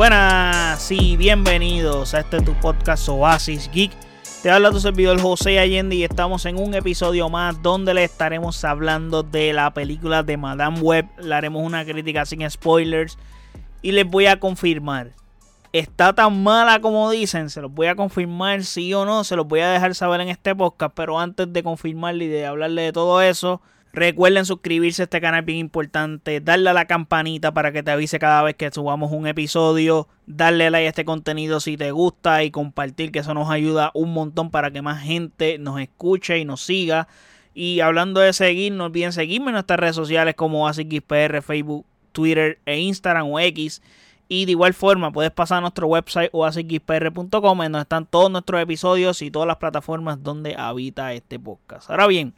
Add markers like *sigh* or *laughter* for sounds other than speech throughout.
Buenas y bienvenidos a este tu podcast Oasis Geek. Te habla tu servidor José Allende y estamos en un episodio más donde le estaremos hablando de la película de Madame Web. Le haremos una crítica sin spoilers y les voy a confirmar. Está tan mala como dicen, se los voy a confirmar sí o no, se los voy a dejar saber en este podcast, pero antes de confirmarle y de hablarle de todo eso, Recuerden suscribirse a este canal bien importante, darle a la campanita para que te avise cada vez que subamos un episodio, darle like a este contenido si te gusta y compartir que eso nos ayuda un montón para que más gente nos escuche y nos siga. Y hablando de seguir, no olviden seguirme en nuestras redes sociales como ASIXPR, Facebook, Twitter e Instagram o X. Y de igual forma puedes pasar a nuestro website oasixpr.com en donde están todos nuestros episodios y todas las plataformas donde habita este podcast. Ahora bien,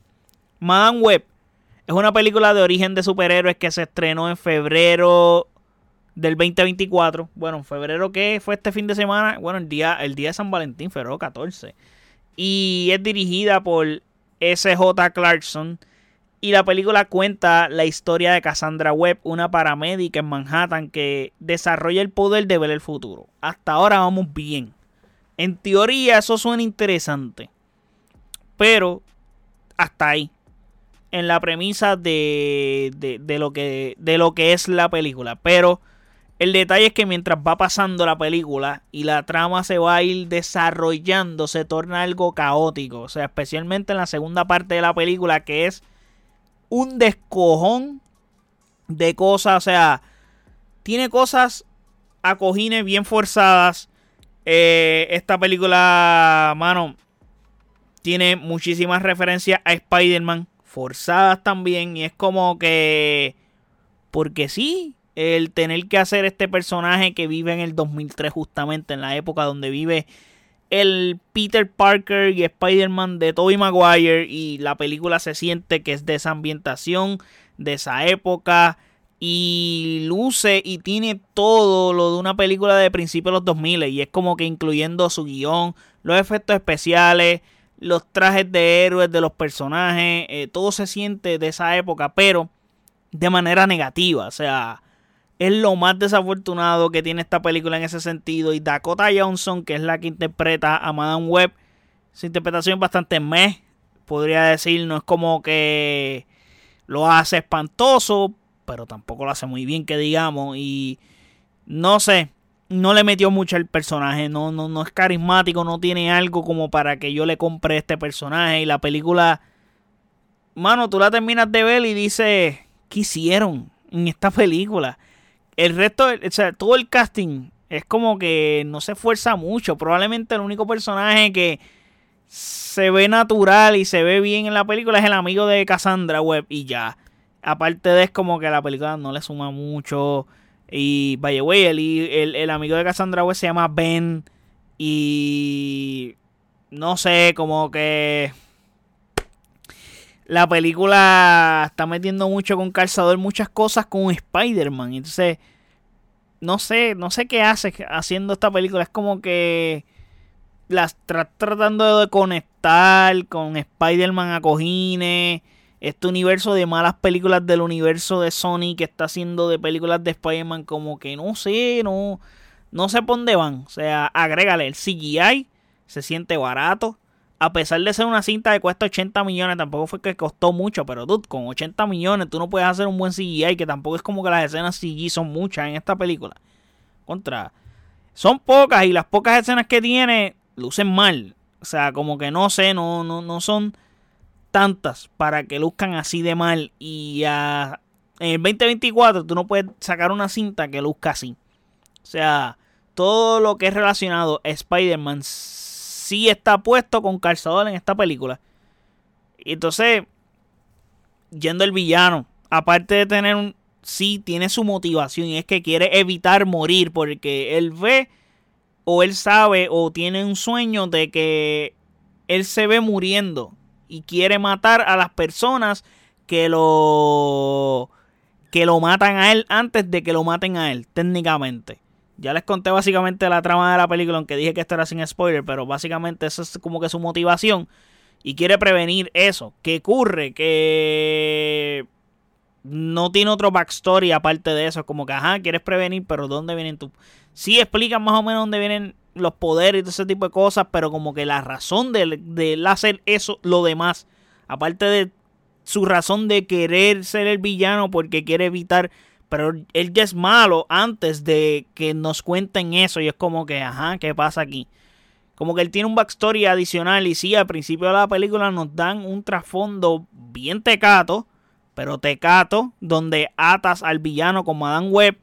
Madame Web es una película de origen de superhéroes que se estrenó en febrero del 2024. Bueno, en febrero que fue este fin de semana. Bueno, el día, el día de San Valentín, febrero 14. Y es dirigida por S.J. Clarkson. Y la película cuenta la historia de Cassandra Webb, una paramédica en Manhattan que desarrolla el poder de ver el futuro. Hasta ahora vamos bien. En teoría eso suena interesante. Pero hasta ahí en la premisa de, de, lo que, de lo que es la película. Pero el detalle es que mientras va pasando la película y la trama se va a ir desarrollando, se torna algo caótico. O sea, especialmente en la segunda parte de la película, que es un descojón de cosas. O sea, tiene cosas a cojines bien forzadas. Eh, esta película, mano, tiene muchísimas referencias a Spider-Man forzadas también. Y es como que. Porque sí, el tener que hacer este personaje que vive en el 2003, justamente en la época donde vive el Peter Parker y Spider-Man de Tobey Maguire. Y la película se siente que es de esa ambientación, de esa época. Y luce y tiene todo lo de una película de principios de los 2000. Y es como que incluyendo su guion, los efectos especiales los trajes de héroes de los personajes, eh, todo se siente de esa época, pero de manera negativa. O sea, es lo más desafortunado que tiene esta película en ese sentido. Y Dakota Johnson, que es la que interpreta a Madame Web, su interpretación es bastante meh, podría decir. No es como que lo hace espantoso, pero tampoco lo hace muy bien, que digamos. Y no sé, no le metió mucho al personaje, no, no, no es carismático, no tiene algo como para que yo le compre este personaje. Y la película, mano, tú la terminas de ver y dices, ¿qué hicieron en esta película? El resto, o sea, todo el casting es como que no se esfuerza mucho. Probablemente el único personaje que se ve natural y se ve bien en la película es el amigo de Cassandra Webb y ya. Aparte de es como que la película no le suma mucho. Y vaya, güey, el, el, amigo de Cassandra West se llama Ben. Y no sé, como que la película está metiendo mucho con calzador muchas cosas con Spider-Man. Entonces, no sé, no sé qué hace haciendo esta película. Es como que las tratando de conectar con Spider-Man a cojines este universo de malas películas del universo de Sony que está haciendo de películas de Spider-Man como que no sé, no, no sé por dónde van. O sea, agrégale el CGI, se siente barato. A pesar de ser una cinta que cuesta 80 millones, tampoco fue que costó mucho, pero dude, con 80 millones tú no puedes hacer un buen CGI, que tampoco es como que las escenas CGI son muchas en esta película. Contra, son pocas y las pocas escenas que tiene lucen mal. O sea, como que no sé, no, no, no son tantas para que luzcan así de mal. Y en el 2024 tú no puedes sacar una cinta que luzca así. O sea, todo lo que es relacionado a Spider-Man sí está puesto con calzador en esta película. Y entonces, yendo el villano, aparte de tener un... Sí, tiene su motivación y es que quiere evitar morir porque él ve o él sabe o tiene un sueño de que él se ve muriendo y quiere matar a las personas que lo que lo matan a él antes de que lo maten a él, técnicamente. Ya les conté básicamente la trama de la película, aunque dije que esto era sin spoiler, pero básicamente esa es como que su motivación y quiere prevenir eso. ¿Qué ocurre? Que no tiene otro backstory aparte de eso. Como que, ajá, quieres prevenir, pero ¿dónde vienen tú? Sí explican más o menos dónde vienen los poderes y todo ese tipo de cosas, pero como que la razón de, de hacer eso, lo demás, aparte de su razón de querer ser el villano porque quiere evitar, pero él ya es malo antes de que nos cuenten eso y es como que, ajá, ¿qué pasa aquí? Como que él tiene un backstory adicional y sí, al principio de la película nos dan un trasfondo bien tecato, pero tecato, donde atas al villano como Adam Webb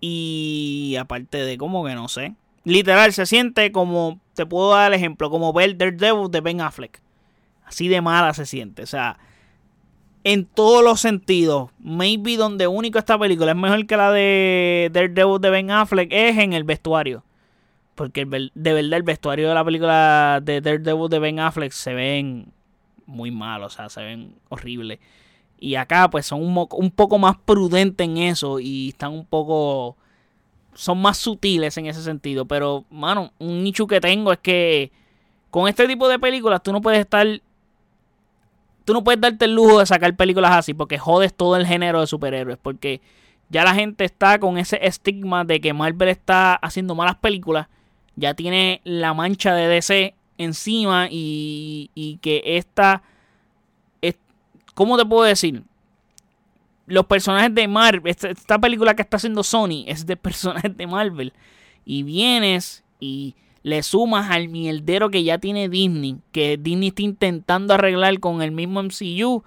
y aparte de como que no sé, literal se siente como, te puedo dar el ejemplo, como ver Daredevil de Ben Affleck. Así de mala se siente, o sea, en todos los sentidos. Maybe donde único esta película es mejor que la de Daredevil de Ben Affleck es en el vestuario. Porque de verdad el vestuario de la película de Daredevil de Ben Affleck se ven muy mal, o sea, se ven horribles. Y acá pues son un, poco más prudentes en eso y están un poco... Son más sutiles en ese sentido. Pero, mano, un nicho que tengo es que con este tipo de películas tú no puedes estar tú no puedes darte el lujo de sacar películas así porque jodes todo el género de superhéroes. Porque ya la gente está con ese estigma de que Marvel está haciendo malas películas. Ya tiene la mancha de DC encima y, y que esta... ¿Cómo te puedo decir? Los personajes de Marvel, esta, película que está haciendo Sony es de *laughs* personajes de Marvel. Y vienes y le sumas al mierdero que ya tiene Disney, que Disney está intentando arreglar con el mismo MCU,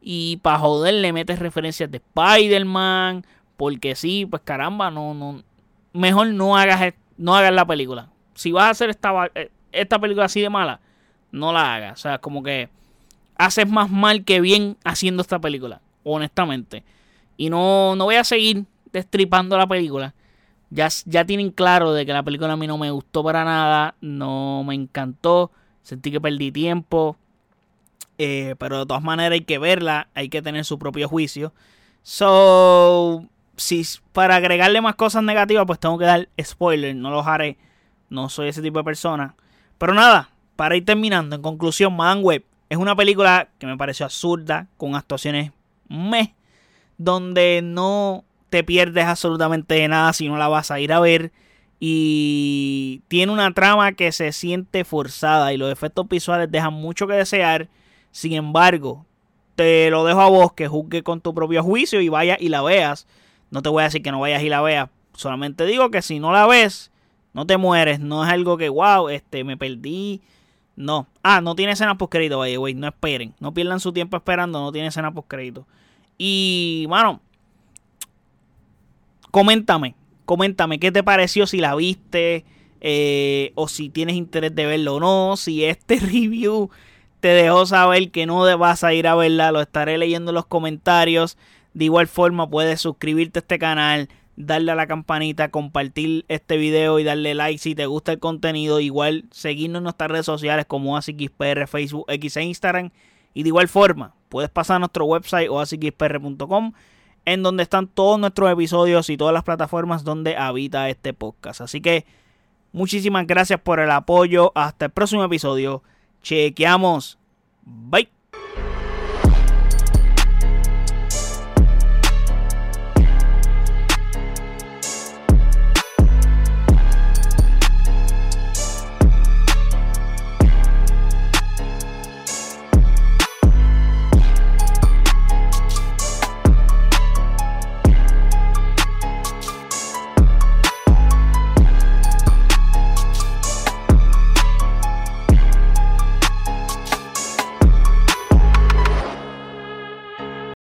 y para joder le metes referencias de Spider-Man, porque sí, pues caramba, no, no, mejor no hagas, no hagas la película. Si vas a hacer esta, eh, esta película así de mala, no la hagas. O sea, como que haces más mal que bien haciendo esta película, honestamente. Y no, no voy a seguir destripando la película ya, ya tienen claro de que la película a mí no me gustó para nada, no me encantó, sentí que perdí tiempo, eh, pero de todas maneras hay que verla, hay que tener su propio juicio. So, si para agregarle más cosas negativas, pues tengo que dar spoiler, no los haré, no soy ese tipo de persona. Pero nada, para ir terminando, en conclusión, Man Web es una película que me pareció absurda, con actuaciones meh, donde no te pierdes absolutamente de nada si no la vas a ir a ver. Y tiene una trama que se siente forzada y los efectos visuales dejan mucho que desear. Sin embargo, te lo dejo a vos que juzgue con tu propio juicio y vaya y la veas. No te voy a decir que no vayas y la veas. Solamente digo que si no la ves, no te mueres. No es algo que, wow, este, me perdí. No. Ah, no tiene escena post crédito, vaya, güey. No esperen. No pierdan su tiempo esperando. No tiene escena post crédito. Y, mano, coméntame, coméntame qué te pareció si la viste eh, o si tienes interés de verlo o no, si este *laughs* review te dejó saber que no vas a ir a verla, lo estaré leyendo en los comentarios. De igual forma puedes suscribirte a este canal, darle a la campanita, compartir este video y darle like si te gusta el contenido. Igual seguirnos en nuestras redes sociales como ASIXPR, Facebook, X e Instagram. Y de igual forma, puedes pasar a nuestro website o asixpr.com en donde están todos nuestros episodios y todas las plataformas donde habita este podcast. Así que muchísimas gracias por el apoyo. Hasta el próximo episodio. Chequeamos. Bye.